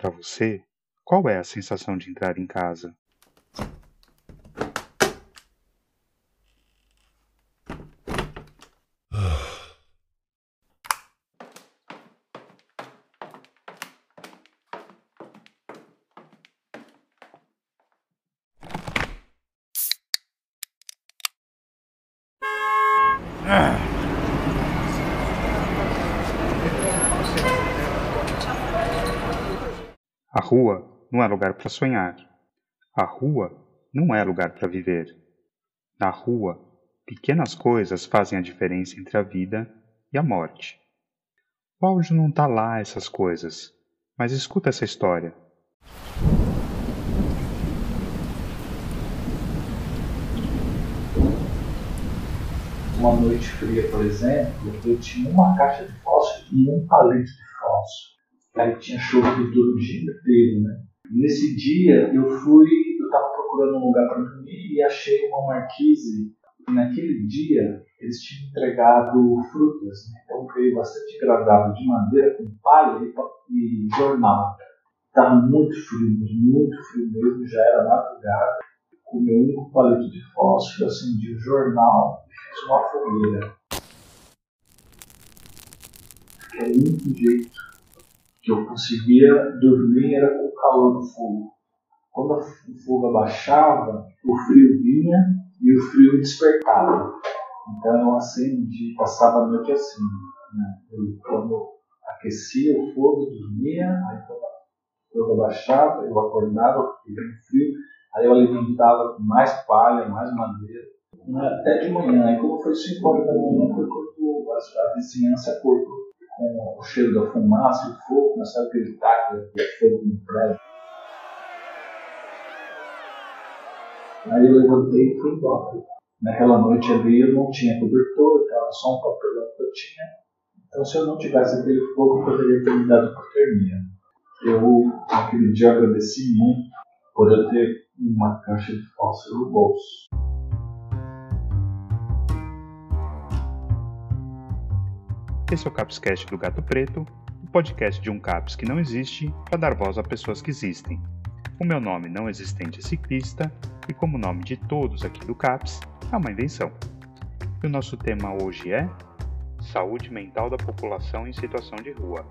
Para você, qual é a sensação de entrar em casa? A rua não é lugar para sonhar. A rua não é lugar para viver. Na rua, pequenas coisas fazem a diferença entre a vida e a morte. O áudio não tá lá essas coisas, mas escuta essa história. Uma noite fria, por exemplo, eu tinha uma caixa de fósforo e um palito de fósforo. Aí tinha chovido o dia inteiro, né? Nesse dia eu fui, eu estava procurando um lugar para dormir e achei uma marquise. E naquele dia eles tinham entregado frutas, né? então veio bastante agradável de madeira com palha e, jornal. Estava muito frio, muito frio mesmo, já era madrugada. Com o meu único palito de fósforo, acendi o jornal e fiz uma fogueira. Que é o único jeito que eu conseguia dormir era com o calor do fogo. Quando o fogo abaixava, o frio vinha e o frio despertava. Então eu acendi, passava a noite assim. Né? Eu, quando aquecia o fogo, dormia, aí o fogo abaixava, eu acordava, porque vinha frio, aí eu alimentava com mais palha, mais madeira, até de manhã. Aí quando foi 5 horas da manhã, foi quando a vizinhança acordou o cheiro da fumaça, do fogo, começaram a gritar que ia fogo no prédio. Aí eu levantei e fui embora. Naquela noite ali eu não tinha cobertor, estava só um papelão que eu tinha. Então se eu não tivesse aquele fogo, eu poderia ter me dado hipotermia. Eu, naquele dia, agradeci muito por eu ter uma caixa de fósforo no bolso. Esse é o Capscast do Gato Preto, o podcast de um CAPS que não existe para dar voz a pessoas que existem. O meu nome não existente é ciclista e como o nome de todos aqui do CAPS é uma invenção. E o nosso tema hoje é Saúde Mental da População em Situação de Rua.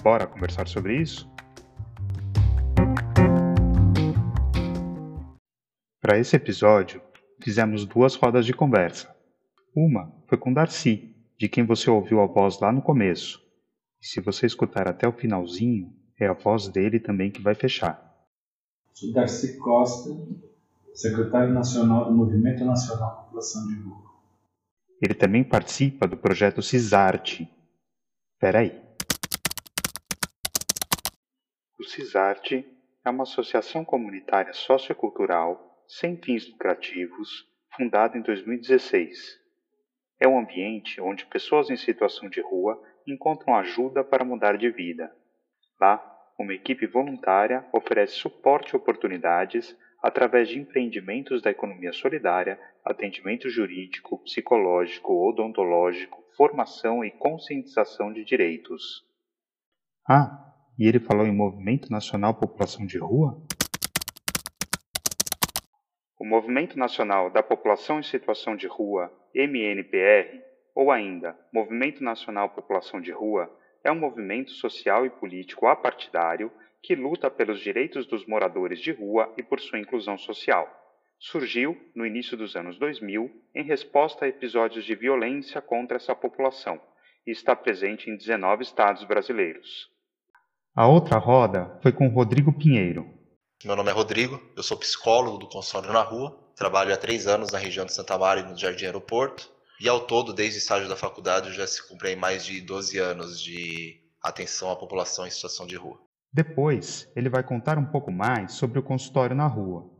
Bora conversar sobre isso? Para esse episódio, fizemos duas rodas de conversa. Uma foi com Darcy, de quem você ouviu a voz lá no começo. E se você escutar até o finalzinho, é a voz dele também que vai fechar. Sou Darcy Costa, secretário nacional do Movimento Nacional População de Rua. Ele também participa do projeto CISARTE. Peraí. O CISARTE é uma associação comunitária sociocultural sem fins lucrativos fundada em 2016 é um ambiente onde pessoas em situação de rua encontram ajuda para mudar de vida. Lá, uma equipe voluntária oferece suporte e oportunidades através de empreendimentos da economia solidária, atendimento jurídico, psicológico, odontológico, formação e conscientização de direitos. Ah, e ele falou em Movimento Nacional População de Rua? O Movimento Nacional da População em Situação de Rua, MNPR, ou ainda Movimento Nacional População de Rua, é um movimento social e político apartidário que luta pelos direitos dos moradores de rua e por sua inclusão social. Surgiu no início dos anos 2000 em resposta a episódios de violência contra essa população e está presente em 19 estados brasileiros. A outra roda foi com Rodrigo Pinheiro, meu nome é Rodrigo, eu sou psicólogo do consultório na rua, trabalho há três anos na região de Santa Maria, no Jardim Aeroporto, e ao todo, desde o estágio da faculdade, eu já se cumpri mais de 12 anos de atenção à população em situação de rua. Depois, ele vai contar um pouco mais sobre o consultório na rua.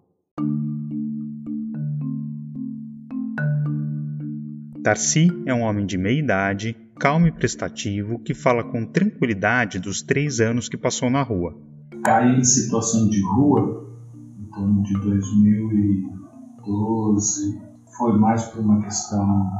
Darcy é um homem de meia idade, calmo e prestativo, que fala com tranquilidade dos três anos que passou na rua caí em situação de rua em torno de 2012. Foi mais por uma questão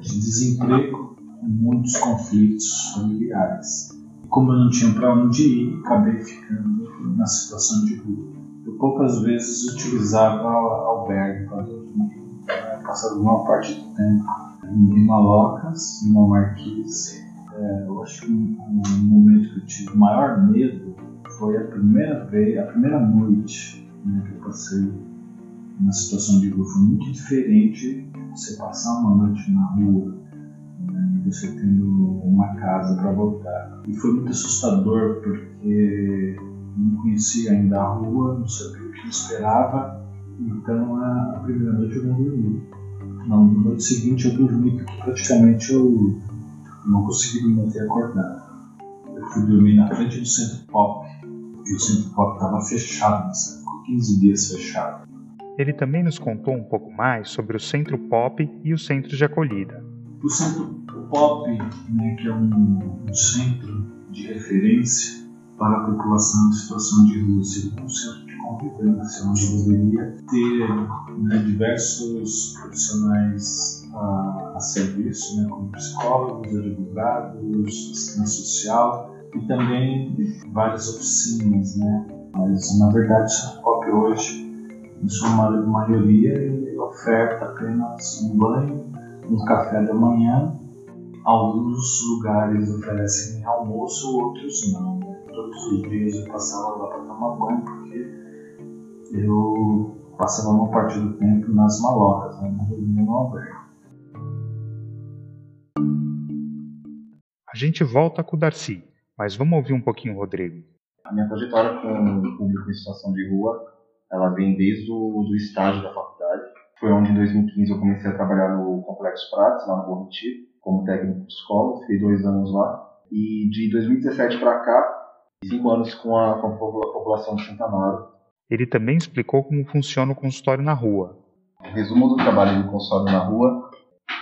de desemprego, muitos conflitos familiares. como eu não tinha para onde ir, acabei ficando na situação de rua. Eu poucas vezes utilizava albergue para dormir, passava uma parte do tempo em Malocas, em uma marquise. É, eu acho que um, um momento que eu tive maior medo foi a primeira vez, a primeira noite né, que eu passei na situação de rua. Foi muito diferente você passar uma noite na rua né, você tendo uma casa para voltar. E foi muito assustador porque não conhecia ainda a rua, não sabia o que esperava. Então a, primeira noite eu não dormi. Na noite seguinte eu dormi porque praticamente eu não consegui me manter acordado. Eu fui dormir na frente do centro pop e o centro pop estava fechado, ficou 15 dias fechado. Ele também nos contou um pouco mais sobre o Centro Pop e o Centro de Acolhida. O Centro Pop, né, que é um, um centro de referência para a população em situação de rua, seria um centro de convivência, onde deveria ter né, diversos profissionais a, a serviço, né, como psicólogos, advogados, assistente social e também várias oficinas. Né? Mas, na verdade, o Centro Pop hoje em sua maioria, ele oferta apenas um banho, um café da manhã. Alguns lugares oferecem almoço, outros não. Todos os dias eu passava lá para tomar banho, porque eu passava uma parte do tempo nas malocas, né? não dormia no albergue. A gente volta com o Darcy, mas vamos ouvir um pouquinho o Rodrigo. A minha trajetória com o público em situação de rua ela vem desde o do estágio da faculdade. Foi onde, em 2015, eu comecei a trabalhar no Complexo Prates, lá no Bom Retiro, como técnico de escola. Fiquei dois anos lá. E de 2017 para cá, cinco anos com a, com a população de Santa Amaro. Ele também explicou como funciona o consultório na rua. Resumo do trabalho do consultório na rua: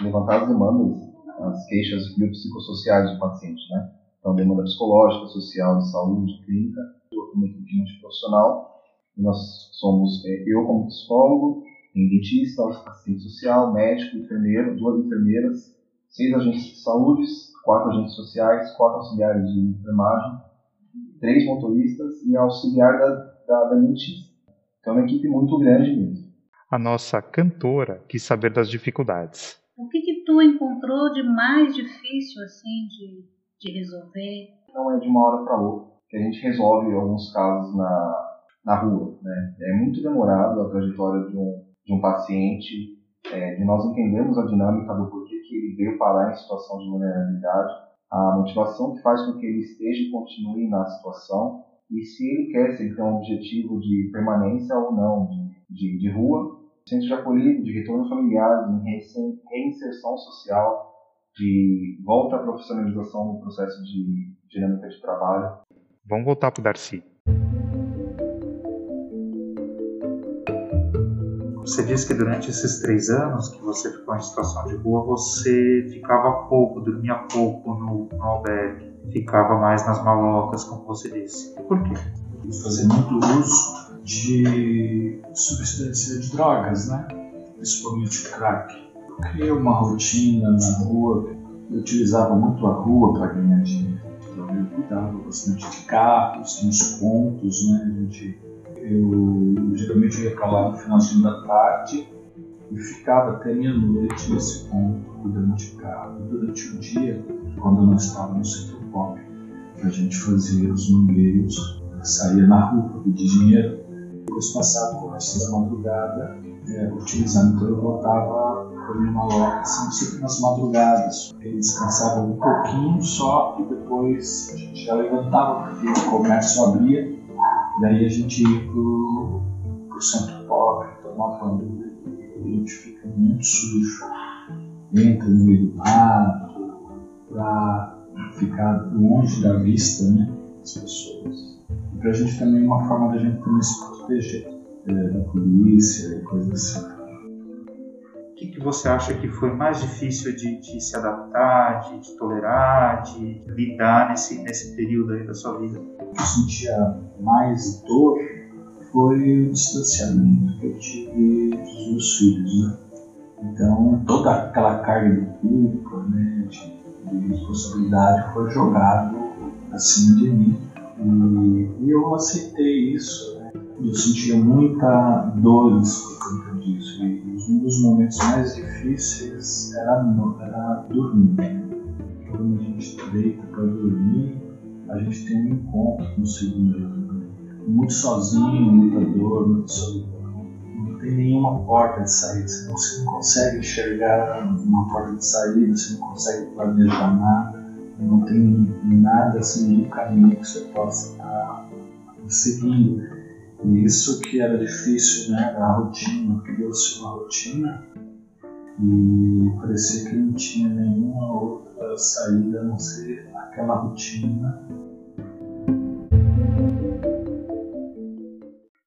levantar as demandas, as queixas biopsicossociais do paciente, né? Então, demanda psicológica, social, de saúde, clínica, uma equipe multiprofissional nós somos, é, eu como psicólogo, tem dentista, assistente social, médico, enfermeiro, duas enfermeiras, seis agentes de saúde, quatro agentes sociais, quatro auxiliares de enfermagem, três motoristas e auxiliar da, da, da dentista. Então é uma equipe muito grande mesmo. A nossa cantora quis saber das dificuldades. O que, que tu encontrou de mais difícil assim de, de resolver? Não é de uma hora para outra. Que a gente resolve alguns casos na, na rua. Né? É muito demorado a trajetória de um, de um paciente, é, de nós entendermos a dinâmica do porquê que ele veio parar em situação de vulnerabilidade, a motivação que faz com que ele esteja e continue na situação, e se ele quer, se ele tem um objetivo de permanência ou não de, de, de rua, centro de acolhida, de retorno familiar, de reinserção social, de volta à profissionalização no processo de dinâmica de trabalho. Vamos voltar para o Darcy. Você disse que durante esses três anos que você ficou em situação de rua, você ficava pouco, dormia pouco no, no albergue, ficava mais nas malocas, como você disse. Por quê? Fazer muito uso de substância de drogas, né? Principalmente crack. Eu criei uma rotina na rua, eu utilizava muito a rua para ganhar dinheiro. Então eu cuidava bastante de carros, nos pontos, né? A gente eu geralmente ia para lá no finalzinho da tarde e ficava até meia-noite nesse ponto, cuidando de carro. Durante o dia, quando não estava no centro pop, a gente fazia os mangueiros, saía na rua para pedir dinheiro, depois passava o resto da madrugada é, utilizando, então eu voltava para minha maloca, sempre nas madrugadas. Ele descansava um pouquinho só e depois a gente já levantava porque o comércio abria Daí a gente ia pro, pro centro pop, tomar banho. A gente fica muito sujo. Entra no meio do mato, pra ficar longe da vista né, das pessoas. E pra gente também é uma forma da gente também se proteger é, da polícia e coisas assim. Que, que você acha que foi mais difícil de, de se adaptar, de, de, tolerar, de lidar nesse, nesse período aí da sua vida? Eu sentia mais dor foi o distanciamento que eu tive dos meus filhos, né? Então, toda aquela carga de culpa, né, de, de responsabilidade foi jogado acima de mim. E, e eu aceitei isso. Né? Eu sentia muita dor por conta disso. E um dos momentos mais difíceis era, era dormir. Quando a gente deita para dormir, a gente tem um encontro com o segundo muito sozinho, muita dor, muita solidão. Não tem nenhuma porta de saída, você não, você não consegue enxergar uma porta de saída, você não consegue planejar nada, não tem nada assim, nenhum caminho que você possa estar seguindo. E isso que era difícil, né? A rotina, criou-se uma rotina e parecia que não tinha nenhuma outra saída a não ser aquela rotina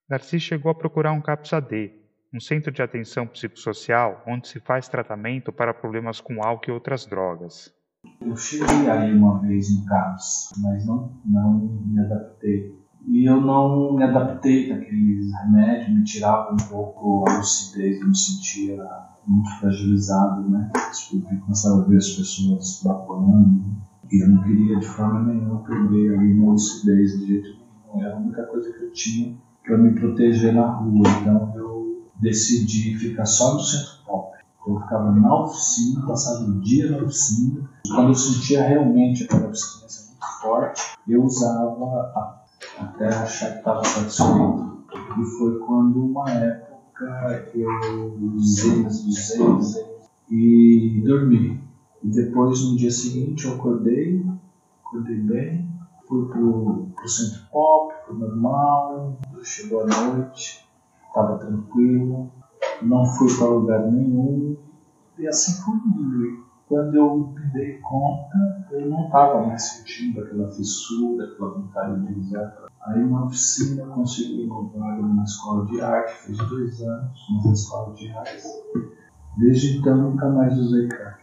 Darcy chegou a procurar um CAPS-AD, um centro de atenção psicossocial onde se faz tratamento para problemas com álcool e outras drogas. Eu cheguei aí uma vez no CAPS, mas não, não me adaptei. E eu não me adaptei àqueles remédios, me tirava um pouco a lucidez, eu me sentia muito fragilizado, né? Eu começava a ver as pessoas babando, e eu não queria de forma nenhuma perder a minha lucidez de jeito nenhum. Era a única coisa que eu tinha para me proteger na rua. Então eu decidi ficar só no centro pop. Eu ficava na oficina, passava o dia na oficina. Quando eu sentia realmente aquela abstinência muito forte, eu usava a, até achar que estava satisfeito. E foi quando uma época eu usei, usei, usei e dormi. E depois no dia seguinte eu acordei, acordei bem, fui pro, pro centro pop, foi normal, chegou a noite, estava tranquilo, não fui para lugar nenhum, e assim foi indo. Quando eu me dei conta, eu não estava mais sentindo aquela fissura, aquela vontade de usar. Aí na oficina consegui uma vaga numa escola de arte, fiz dois anos numa escola de arte. Desde então nunca mais usei crack.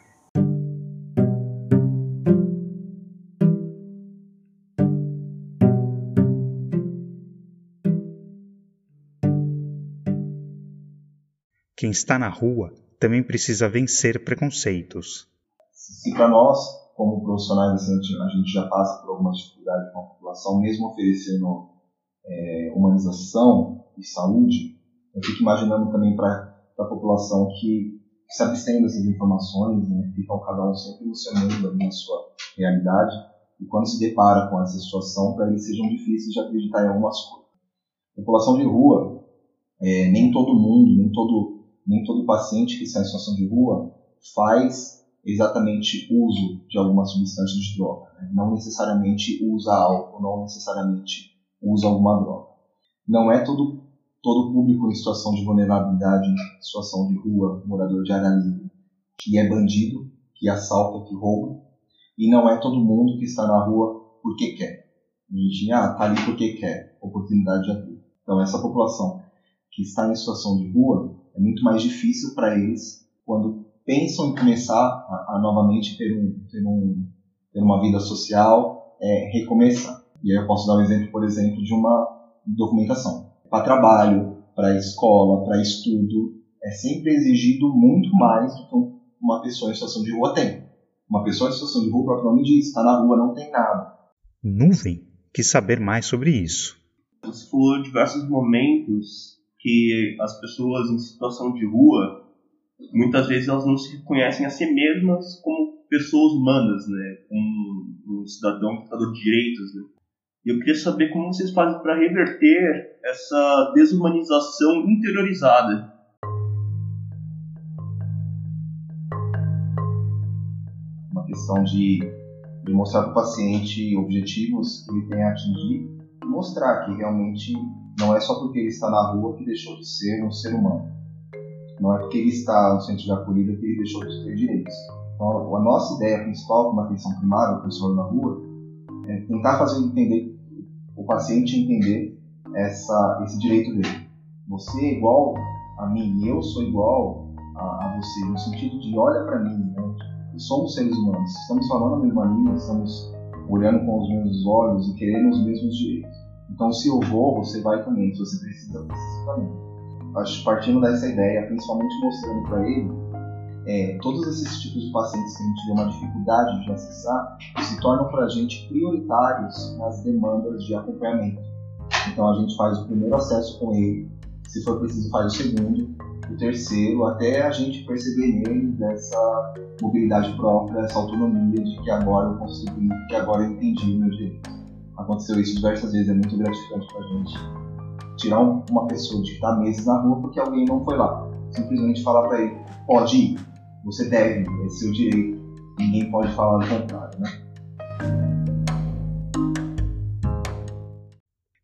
Quem está na rua também precisa vencer preconceitos. Se para nós, como profissionais a gente já passa por alguma dificuldade com a população, mesmo oferecendo é, humanização e saúde, eu fico imaginando também para a população que, que se abstém dessas informações, né, ficam cada um sempre no seu mundo, na sua realidade, e quando se depara com essa situação, para eles sejam difíceis de acreditar em algumas coisas. População de rua, é, nem todo mundo, nem todo nem todo paciente que está em situação de rua faz exatamente uso de alguma substância de droga. Né? Não necessariamente usa álcool, não necessariamente usa alguma droga. Não é todo, todo público em situação de vulnerabilidade, em situação de rua, morador de área livre, que é bandido, que assalta, que rouba. E não é todo mundo que está na rua porque quer. A gente, ah, tá ali porque quer, oportunidade já teve. Então essa população que está em situação de rua, é muito mais difícil para eles quando pensam em começar a, a novamente ter, um, ter, um, ter uma vida social, é, recomeçar. E aí eu posso dar um exemplo, por exemplo, de uma documentação. Para trabalho, para escola, para estudo, é sempre exigido muito mais do que uma pessoa em situação de rua tem. Uma pessoa em situação de rua, o próprio nome diz, está na rua, não tem nada. Nuvem quis saber mais sobre isso. Por diversos momentos que as pessoas em situação de rua, muitas vezes elas não se reconhecem a si mesmas como pessoas humanas, né? Como um cidadão portador de direitos, né? E eu queria saber como vocês fazem para reverter essa desumanização interiorizada. Uma questão de, de mostrar para o paciente objetivos que ele tem a atingir mostrar que realmente não é só porque ele está na rua que deixou de ser um ser humano. Não é porque ele está no centro de acolhida que ele deixou de ter direitos. Então, a nossa ideia principal como atenção primária, o pessoal na rua, é tentar fazer entender, o paciente entender essa, esse direito dele. Você é igual a mim, eu sou igual a, a você, no sentido de olha para mim, né? somos seres humanos, estamos falando a mesma língua, estamos olhando com os mesmos olhos e querendo os mesmos direitos. Então, se eu vou, você vai também. Se você precisa, precisa também. Acho partindo dessa ideia, principalmente mostrando para ele é, todos esses tipos de pacientes que a gente vê uma dificuldade de acessar se tornam para a gente prioritários nas demandas de acompanhamento. Então a gente faz o primeiro acesso com ele, se for preciso faz o segundo, o terceiro, até a gente perceber nele essa mobilidade própria, essa autonomia de que agora eu consegui, que agora eu entendi meu direito. Aconteceu isso diversas vezes, é muito gratificante para a gente tirar uma pessoa de estar meses na rua porque alguém não foi lá. Simplesmente falar para ele, pode ir, você deve, é seu direito, ninguém pode falar o contrário, né?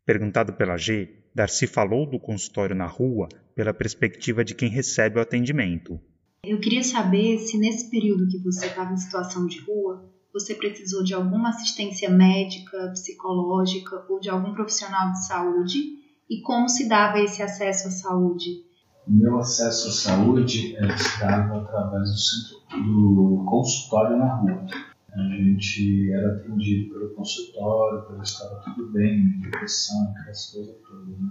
Perguntado pela G, Darcy falou do consultório na rua pela perspectiva de quem recebe o atendimento. Eu queria saber se nesse período que você estava em situação de rua, você precisou de alguma assistência médica, psicológica ou de algum profissional de saúde e como se dava esse acesso à saúde? O meu acesso à saúde é se dava através do centro do consultório na rua. A gente era atendido pelo consultório, se estava tudo bem, depressão, aquelas coisas todas. Né?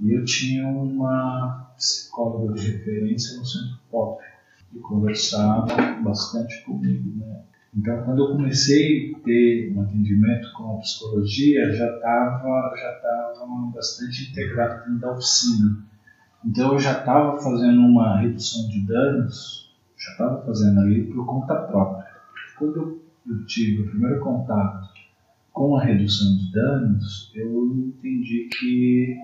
E eu tinha uma psicóloga de referência no centro pop, que conversava bastante comigo. Né? Então, quando eu comecei a ter um atendimento com a psicologia, já estava já tava bastante integrado dentro da oficina. Então, eu já estava fazendo uma redução de danos, já estava fazendo ali por conta própria. Quando eu tive o primeiro contato com a redução de danos, eu entendi que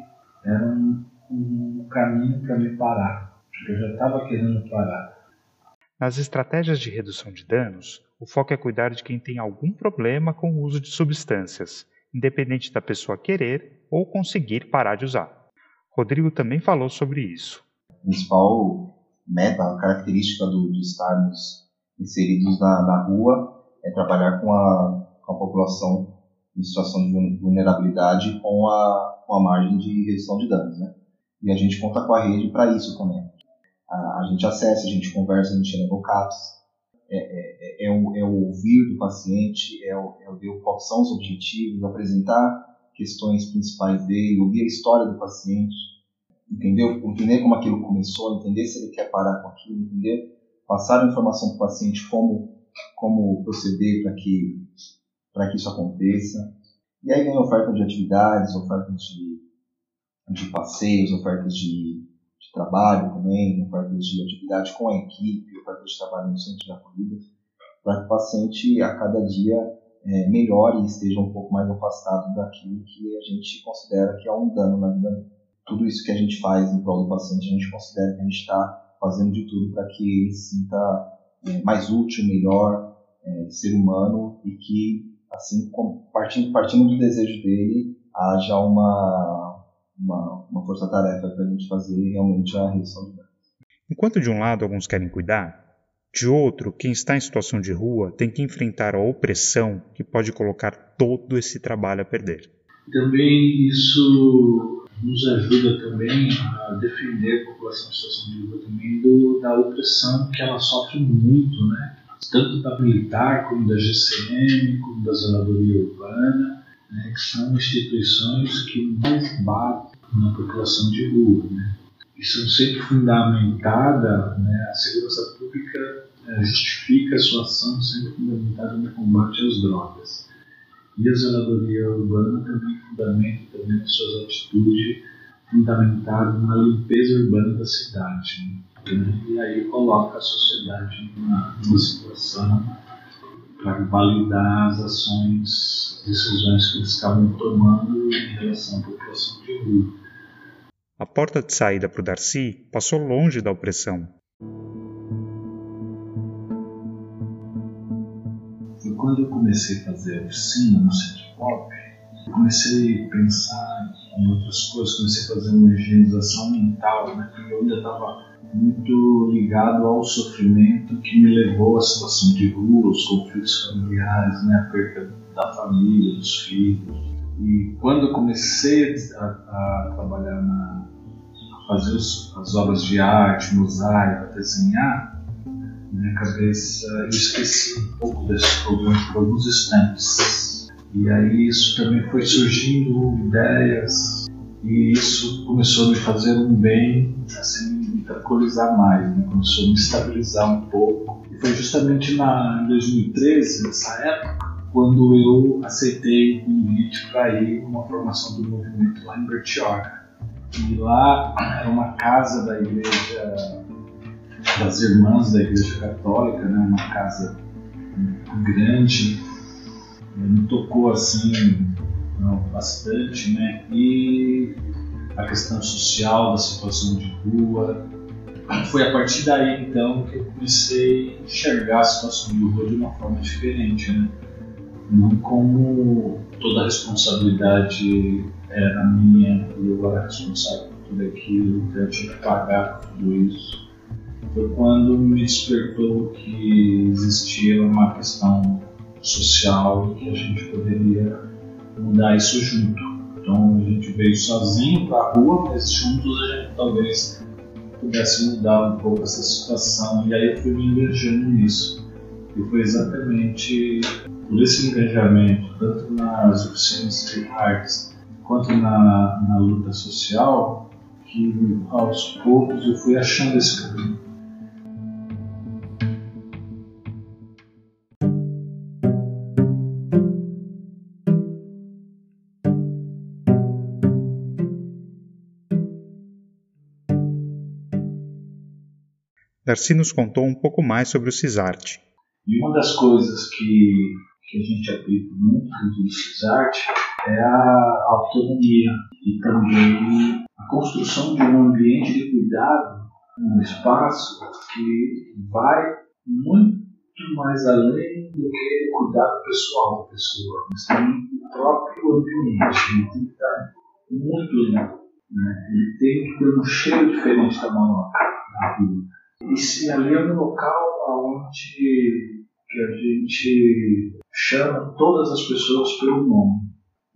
era um, um caminho para me parar, porque eu já estava querendo parar. Nas estratégias de redução de danos, o foco é cuidar de quem tem algum problema com o uso de substâncias, independente da pessoa querer ou conseguir parar de usar. Rodrigo também falou sobre isso. A principal meta, a característica do, de estarmos inseridos na, na rua é trabalhar com a, com a população em situação de vulnerabilidade com a, com a margem de redução de danos. Né? E a gente conta com a rede para isso também. A, a, gente acessa, a gente conversa, a gente leva o CAPS, é, é, é, é, o, é o ouvir do paciente, é o, é o ver quais são os objetivos, apresentar questões principais dele, ouvir a história do paciente, entendeu? Entender como aquilo começou, entender se ele quer parar com aquilo, entender, passar a informação para o paciente como como proceder para que que isso aconteça. E aí vem oferta de atividades, ofertas de, de passeios, ofertas de, trabalho também, ofertas de atividade com a equipe, ofertas de trabalho no centro de acolhida, para que o paciente a cada dia é, melhore e esteja um pouco mais afastado daquilo que a gente considera que é um dano na vida. Tudo isso que a gente faz em prol do paciente, a gente considera que a gente está fazendo de tudo para que ele se sinta é, mais útil, melhor é, ser humano e que, assim, partindo, partindo do desejo dele, haja uma, uma, uma força-tarefa para a gente fazer realmente a redução de danos. Enquanto de um lado alguns querem cuidar, de outro, quem está em situação de rua tem que enfrentar a opressão que pode colocar todo esse trabalho a perder. Também isso nos ajuda também a defender a população em situação de rua também do, da opressão que ela sofre muito, né? Tanto da militar como da GCM, como da zeladoria urbana, né? que são instituições que mais batem na população de rua, né? E são sempre fundamentadas, né? A segurança pública é, justifica a sua ação sempre fundamentada no combate às drogas. E a zeladoria urbana também fundamenta também as suas atitudes fundamentado na limpeza urbana da cidade. Né? E aí coloca a sociedade numa, numa situação para validar as ações, decisões que eles estavam tomando em relação à população de rua. A porta de saída para o Darcy passou longe da opressão. Foi quando eu comecei a fazer oficina no Centro Pop, comecei a pensar em outras coisas, comecei a fazer uma higienização mental, né? porque eu ainda estava muito ligado ao sofrimento que me levou à situação de rua, os conflitos familiares, né? a perda da família, dos filhos. E quando eu comecei a, a trabalhar na a fazer os, as obras de arte, mosaico, desenhar, minha cabeça eu esqueci um pouco desses problemas por alguns instantes e aí isso também foi surgindo ideias E isso começou a me fazer um bem, assim, me tranquilizar mais, né? começou a me estabilizar um pouco. E foi justamente na, em 2013, nessa época, quando eu aceitei o convite para ir numa formação do movimento lá em Bertioga. E lá era uma casa da igreja, das irmãs da igreja católica, né? uma casa grande, me tocou assim bastante, né? E a questão social da situação de rua. Foi a partir daí então que eu comecei a enxergar a situação de rua de uma forma diferente, né? Não como toda a responsabilidade era minha e eu era responsável por tudo aquilo, então eu tinha que pagar por tudo isso. Foi quando me despertou que existia uma questão social que a gente poderia mudar isso junto. Então a gente veio sozinho para a rua, mas juntos a gente talvez pudesse mudar um pouco essa situação. E aí eu fui me engajando nisso. E foi exatamente por esse engajamento, tanto nas oficinas de artes quanto na, na luta social, que aos poucos eu fui achando esse caminho. Darcy nos contou um pouco mais sobre o CISART. E uma das coisas que, que a gente aplica muito no CISART é a autonomia e também a construção de um ambiente de cuidado, um espaço que vai muito mais além do que o cuidado pessoal da pessoa, mas também o próprio ambiente. Ele tem que estar muito limpo. Né? Ele tem que ter um cheiro diferente da mão na rua. E se ali é um local onde que a gente chama todas as pessoas pelo nome.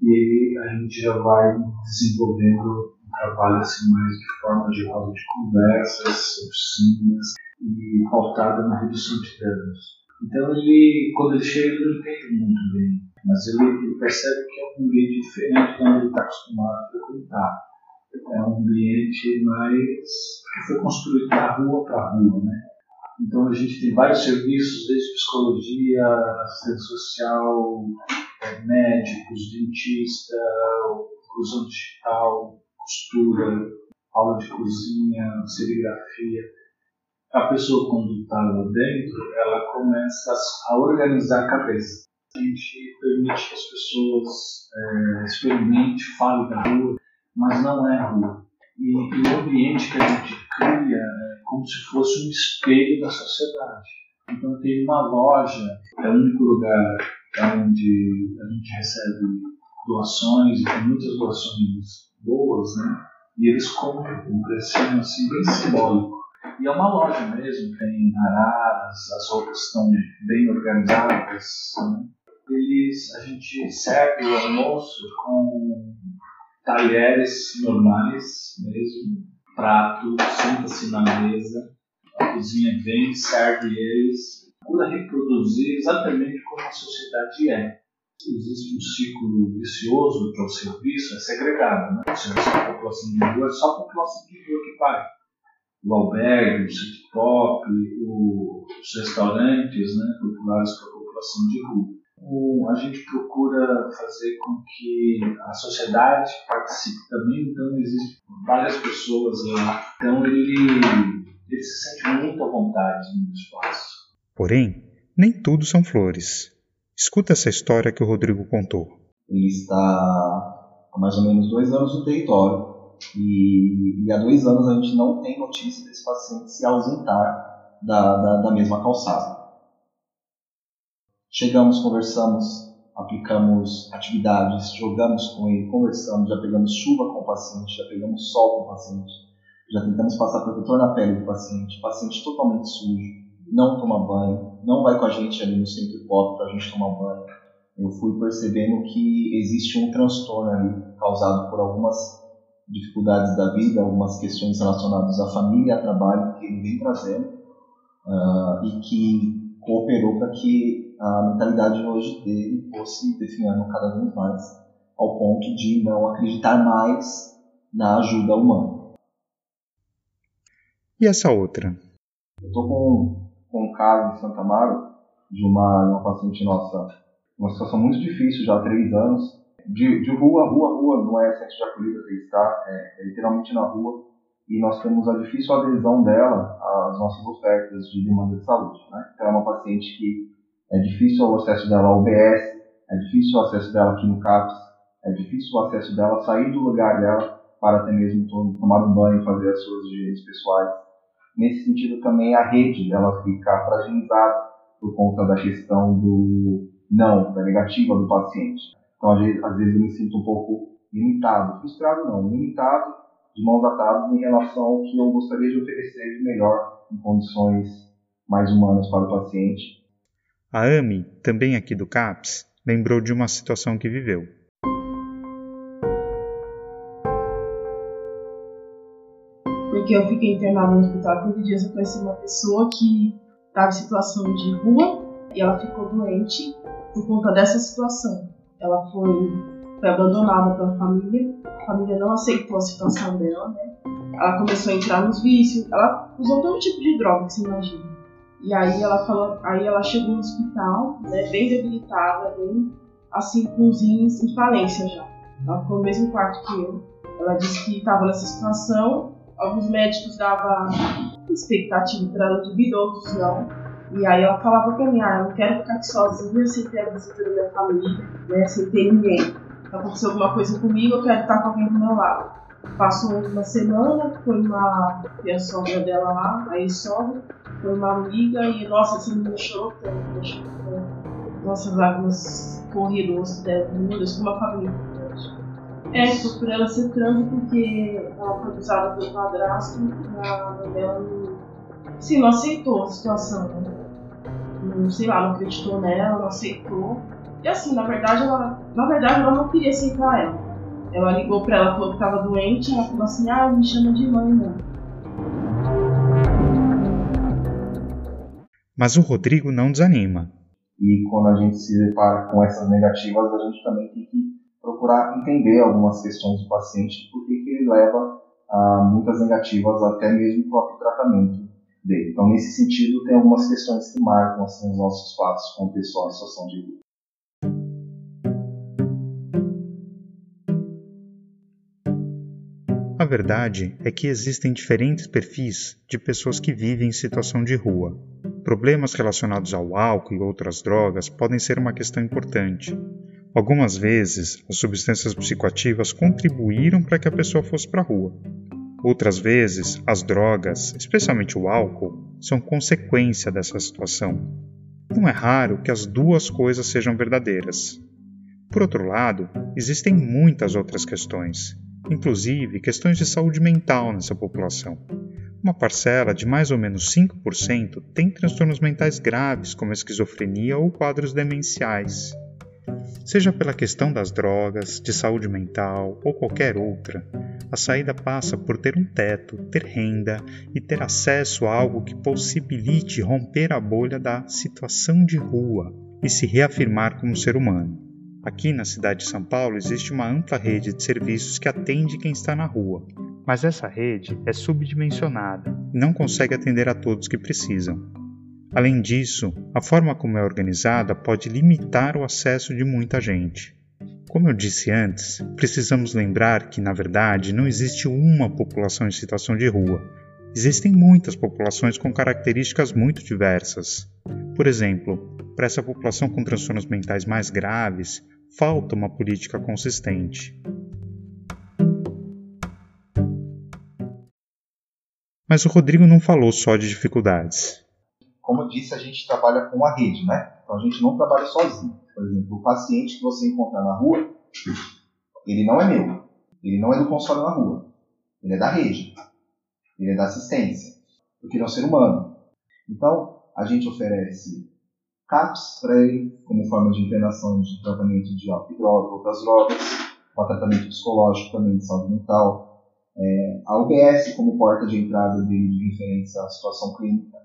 E a gente já vai desenvolvendo um trabalho assim mais de forma de roda de conversas, oficinas e pautada na redução de danos. Então ele, quando ele chega, ele não entende muito bem, mas ele, ele percebe que é um ambiente diferente do que ele está acostumado a frequentar é um ambiente mais que foi construído da rua para rua, né? Então a gente tem vários serviços, desde psicologia, assistência social, é, médicos, dentista, inclusão digital, costura, aula de cozinha, serigrafia. A pessoa quando está lá dentro, ela começa a organizar a cabeça. A gente permite que as pessoas é, experimentem, falem da rua, mas não é rua. E, e o ambiente que a gente cria é como se fosse um espelho da sociedade. Então tem uma loja, é o único lugar onde a gente recebe doações e tem muitas doações boas, né? E eles compram um precinho assim bem simbólico. E é uma loja mesmo, tem araras, as roupas estão bem organizadas. Né? Eles, a gente serve o almoço com talheres normais mesmo, prato, senta-se na mesa, a cozinha vem, serve eles, procura reproduzir exatamente como a sociedade é. Existe um ciclo vicioso que é o serviço, é segregado, né? O serviço da população de rua é só a população de rua que paga. O albergue, o city pop, os restaurantes né, populares para a população de rua o, a gente procura fazer com que a sociedade participe também, então existem várias pessoas lá. Então ele, ele se sente muito à vontade no espaço. Porém, nem tudo são flores. Escuta essa história que o Rodrigo contou. Ele está há mais ou menos dois anos no território e, e há dois anos a gente não tem notícia desse paciente se ausentar da, da, da mesma calçada. Chegamos, conversamos, aplicamos atividades, jogamos com ele, conversamos, já pegamos chuva com o paciente, já pegamos sol com o paciente, já tentamos passar protetor na pele do paciente, paciente totalmente sujo, não toma banho, não vai com a gente ali no centro pop para a gente tomar banho. Eu fui percebendo que existe um transtorno ali causado por algumas dificuldades da vida, algumas questões relacionadas à família ao trabalho que ele vem trazendo uh, e que cooperou para que a mentalidade hoje dele fosse definhando cada vez mais, ao ponto de não acreditar mais na ajuda humana. E essa outra? Eu estou com, com um caso em Santa Amaro de uma, uma paciente nossa, uma situação muito difícil já há três anos, de, de rua, rua, rua, não é centro de acolhida que está, é, é literalmente na rua, e nós temos a difícil adesão dela às nossas ofertas de demanda de saúde. Né? Então, é uma paciente que é difícil o acesso dela ao UBS, é difícil o acesso dela aqui no CAPS, é difícil o acesso dela sair do lugar dela para até mesmo tomar um banho, fazer as suas higienes pessoais. Nesse sentido também a rede ela fica fragilizada por conta da questão do não, da negativa do paciente. Então às vezes eu me sinto um pouco limitado, frustrado não, limitado, de mãos atadas em relação ao que eu gostaria de oferecer de melhor em condições mais humanas para o paciente. A AMI, também aqui do CAPS, lembrou de uma situação que viveu. Porque eu fiquei internada no hospital 15 dias, eu conheci uma pessoa que estava em situação de rua e ela ficou doente por conta dessa situação. Ela foi, foi abandonada pela família, a família não aceitou a situação dela, né? Ela começou a entrar nos vícios, ela usou todo tipo de droga que você imagina. E aí ela falou, aí ela chegou no hospital, né, bem debilitada, bem assim com os rins em falência já. Ela ficou no mesmo quarto que eu. Ela disse que estava nessa situação. Alguns médicos davam expectativa para ela de vida, outros não. E aí ela falava para mim, ah, eu não quero ficar aqui sozinha sem ter a visita da minha família, né, sem ter ninguém. Se aconteceu alguma coisa comigo, eu quero estar com alguém do meu lado. Passou uma semana, foi uma a sogra dela lá, a ex-sogra, foi uma amiga e, nossa, essa menina chorou tanto. Nossas lágrimas correram dela, meu Deus, como uma família. É, foi por ela ser trans porque ela foi usada pelo padrasto e a mãe dela não, sim, não aceitou a situação, né? Não, sei lá, não acreditou nela, não aceitou. E assim, na verdade, ela, na verdade, ela não queria aceitar ela. Ela ligou pra ela, falou que tava doente, ela falou assim, ah, me chama de mãe, não. Mas o Rodrigo não desanima. E quando a gente se depara com essas negativas, a gente também tem que procurar entender algumas questões do paciente, por que ele leva a muitas negativas até mesmo o próprio tratamento dele. Então, nesse sentido, tem algumas questões que marcam assim, os nossos fatos com o pessoal em situação de vida. A verdade é que existem diferentes perfis de pessoas que vivem em situação de rua. Problemas relacionados ao álcool e outras drogas podem ser uma questão importante. Algumas vezes, as substâncias psicoativas contribuíram para que a pessoa fosse para a rua. Outras vezes, as drogas, especialmente o álcool, são consequência dessa situação. Não é raro que as duas coisas sejam verdadeiras. Por outro lado, existem muitas outras questões, inclusive questões de saúde mental nessa população. Uma parcela de mais ou menos 5% tem transtornos mentais graves, como esquizofrenia ou quadros demenciais. Seja pela questão das drogas, de saúde mental ou qualquer outra, a saída passa por ter um teto, ter renda e ter acesso a algo que possibilite romper a bolha da situação de rua e se reafirmar como ser humano. Aqui na cidade de São Paulo existe uma ampla rede de serviços que atende quem está na rua, mas essa rede é subdimensionada e não consegue atender a todos que precisam. Além disso, a forma como é organizada pode limitar o acesso de muita gente. Como eu disse antes, precisamos lembrar que, na verdade, não existe uma população em situação de rua. Existem muitas populações com características muito diversas. Por exemplo, para essa população com transtornos mentais mais graves, falta uma política consistente. Mas o Rodrigo não falou só de dificuldades. Como eu disse, a gente trabalha com a rede, né? Então a gente não trabalha sozinho. Por exemplo, o paciente que você encontrar na rua, ele não é meu. Ele não é do consultório na rua. Ele é da rede. Ele é da assistência. Porque ele é um ser humano. Então, a gente oferece CAPS para ele, como forma de internação de tratamento de álcool e droga, outras drogas, para tratamento psicológico também de saúde mental, é, a UBS como porta de entrada dele de referência à situação clínica,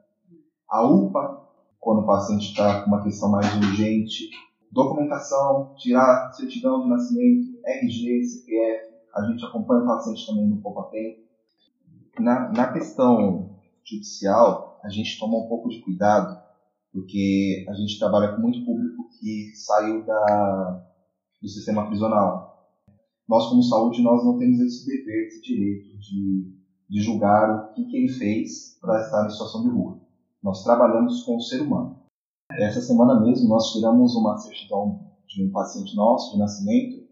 a UPA, quando o paciente está com uma questão mais urgente, documentação, tirar certidão de nascimento, RG, CPF, a gente acompanha o paciente também no pouco tempo. Na, na questão judicial, a gente toma um pouco de cuidado, porque a gente trabalha com muito público que saiu da, do sistema prisional. Nós, como saúde, nós não temos esse dever, esse direito de, de julgar o que, que ele fez para estar em situação de rua. Nós trabalhamos com o ser humano. Essa semana mesmo, nós tiramos uma certidão de um paciente nosso de nascimento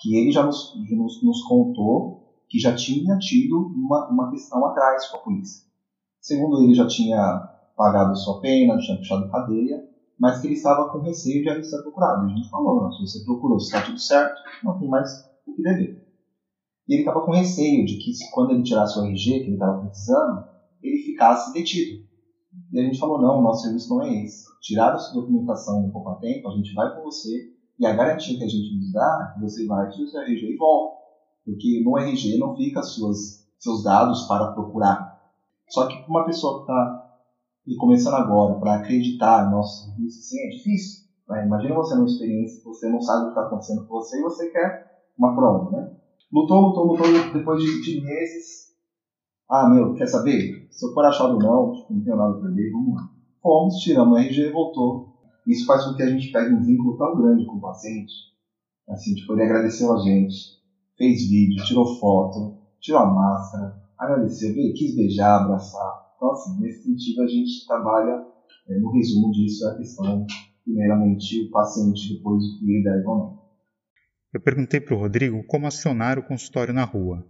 que ele já nos, nos, nos contou que já tinha tido uma, uma questão atrás com a polícia. Segundo ele, já tinha pagado sua pena, tinha puxado cadeia, mas que ele estava com receio de ser procurado. A gente falou, se você procurou, está tudo certo, não tem mais o que dever. E ele estava com receio de que quando ele tirasse o RG, que ele estava precisando, ele ficasse detido. E a gente falou, não, o nosso serviço não é esse. Tirar a sua documentação no pouco tempo, a gente vai com você, e a garantia que a gente nos dá é que você vai, tira o seu RG e volta. Porque no RG não fica suas, seus dados para procurar. Só que para uma pessoa que está começando agora, para acreditar no nosso serviço, assim, é difícil. Né? Imagina você numa experiência você não sabe o que está acontecendo com você e você quer uma prova, né? Lutou, lutou, lutou, depois de, de meses. Ah, meu, quer saber? Se eu for achado não, tipo, não tenho nada a perder, vamos lá. Fomos, tiramos o RG e voltou. Isso faz com que a gente pegue um vínculo tão grande com o paciente. Assim, tipo, ele agradeceu a gente, fez vídeo, tirou foto, tirou a máscara, agradeceu, quis beijar, abraçar. Então, assim, nesse sentido, a gente trabalha, é, no resumo disso, é a questão, primeiramente, o paciente, depois o que ele deve ou não. Eu perguntei para o Rodrigo como acionar o consultório na rua.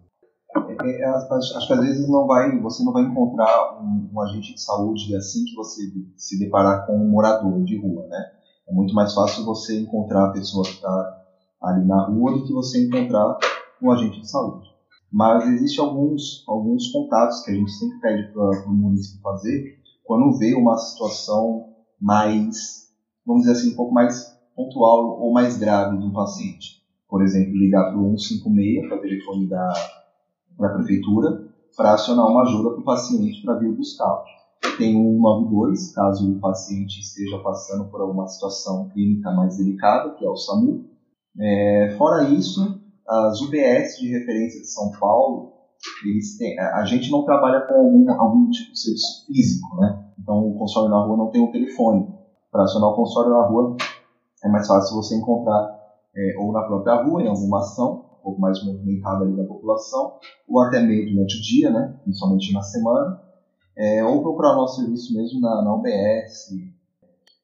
É, é, acho que às vezes não vai, você não vai encontrar um, um, agente de saúde assim que você se deparar com um morador de rua, né? É muito mais fácil você encontrar a pessoa que está ali na rua do que você encontrar um agente de saúde. Mas existem alguns, alguns contatos que a gente sempre pede para o município fazer quando vê uma situação mais, vamos dizer assim, um pouco mais pontual ou mais grave um paciente. Por exemplo, ligar para o 156, para o telefone da, da prefeitura, para acionar uma ajuda para o paciente para vir buscar. Tem o 192, caso o paciente esteja passando por alguma situação clínica mais delicada, que é o SAMU. É, fora isso, as UBS de referência de São Paulo, têm, a gente não trabalha com algum, algum tipo de serviço físico, né? Então o consórcio na rua não tem um telefone. Para acionar o consórcio na rua é mais fácil você encontrar é, ou na própria rua, em alguma ação, um pouco mais movimentada ali da população, ou até meio durante o dia, né? Principalmente na semana, é, ou procurar nosso serviço mesmo na, na UBS,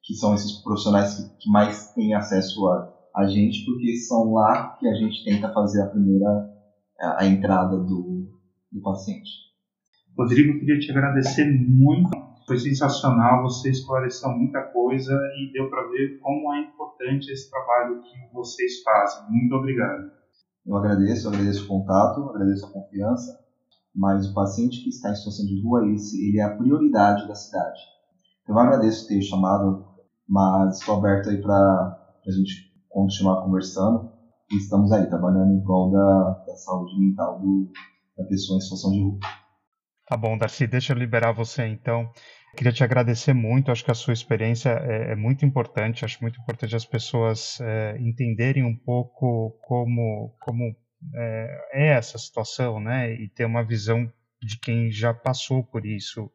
que são esses profissionais que, que mais têm acesso a a gente, porque são lá que a gente tenta fazer a primeira a, a entrada do, do paciente. Rodrigo, queria te agradecer muito. Foi sensacional, você esclareceu muita coisa e deu para ver como é importante esse trabalho que vocês fazem. Muito obrigado. Eu agradeço, eu agradeço o contato, agradeço a confiança, mas o paciente que está em situação de rua, esse, ele é a prioridade da cidade. Eu agradeço ter chamado, mas estou aberto aí para a gente continuar conversando e estamos aí trabalhando em prol da, da saúde mental do, da pessoa em situação de rua. Tá bom, Darcy, deixa eu liberar você então. Queria te agradecer muito, acho que a sua experiência é, é muito importante, acho muito importante as pessoas é, entenderem um pouco como, como é, é, essa situação, né, e ter uma visão de quem já passou por isso,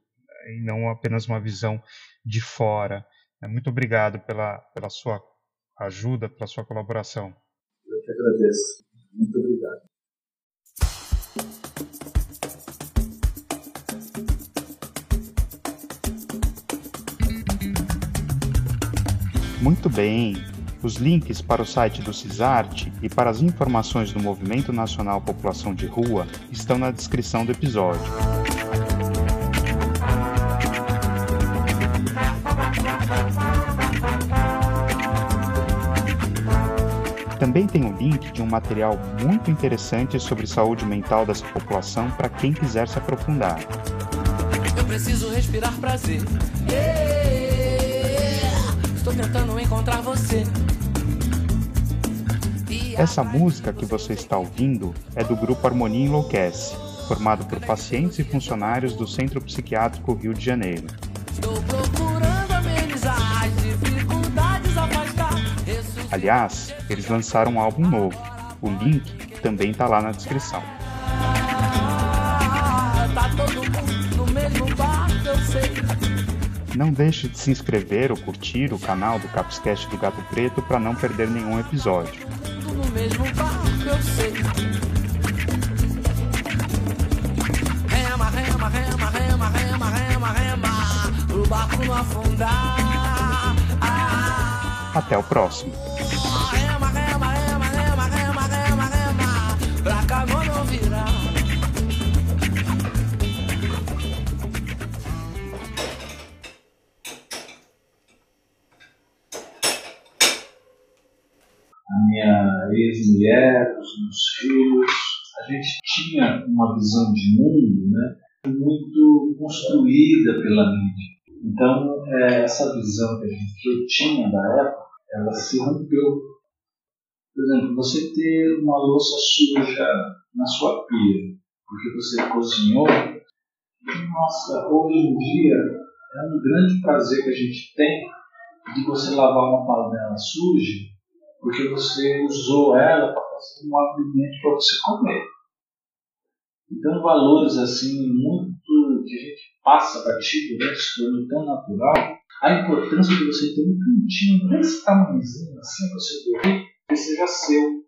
e não apenas uma visão de fora. Muito obrigado pela, pela sua ajuda, pela sua colaboração. Eu que agradeço. Muito obrigado. Muito bem. Os links para o site do CISART e para as informações do Movimento Nacional População de Rua estão na descrição do episódio. Também tem um link de um material muito interessante sobre saúde mental dessa população para quem quiser se aprofundar. Eu preciso respirar prazer. Yeah, tentando encontrar você. Essa música que você está ouvindo é do grupo Harmonia Enlouquece, formado por pacientes e funcionários do Centro Psiquiátrico Rio de Janeiro. Aliás, eles lançaram um álbum novo. O link também está lá na descrição. Não deixe de se inscrever ou curtir o canal do Capscast do Gato Preto para não perder nenhum episódio. Rema, rema, rema, rema, rema, rema, rema, pro barco não afundar. Ah, Até o próximo. Ex-mulher, os meus filhos, a gente tinha uma visão de mundo né, muito construída pela mídia. Então, é, essa visão que, a gente, que eu tinha da época, ela se rompeu. Por exemplo, você ter uma louça suja na sua pia, porque você cozinhou, nossa, hoje em dia é um grande prazer que a gente tem de você lavar uma panela suja porque você usou ela para fazer um alimento para você comer. Então, valores assim, muito que a gente passa batido, né, se tornou tão natural, a importância de você ter um cantinho desse tamanhozinho, assim, você dormir, que seja seu.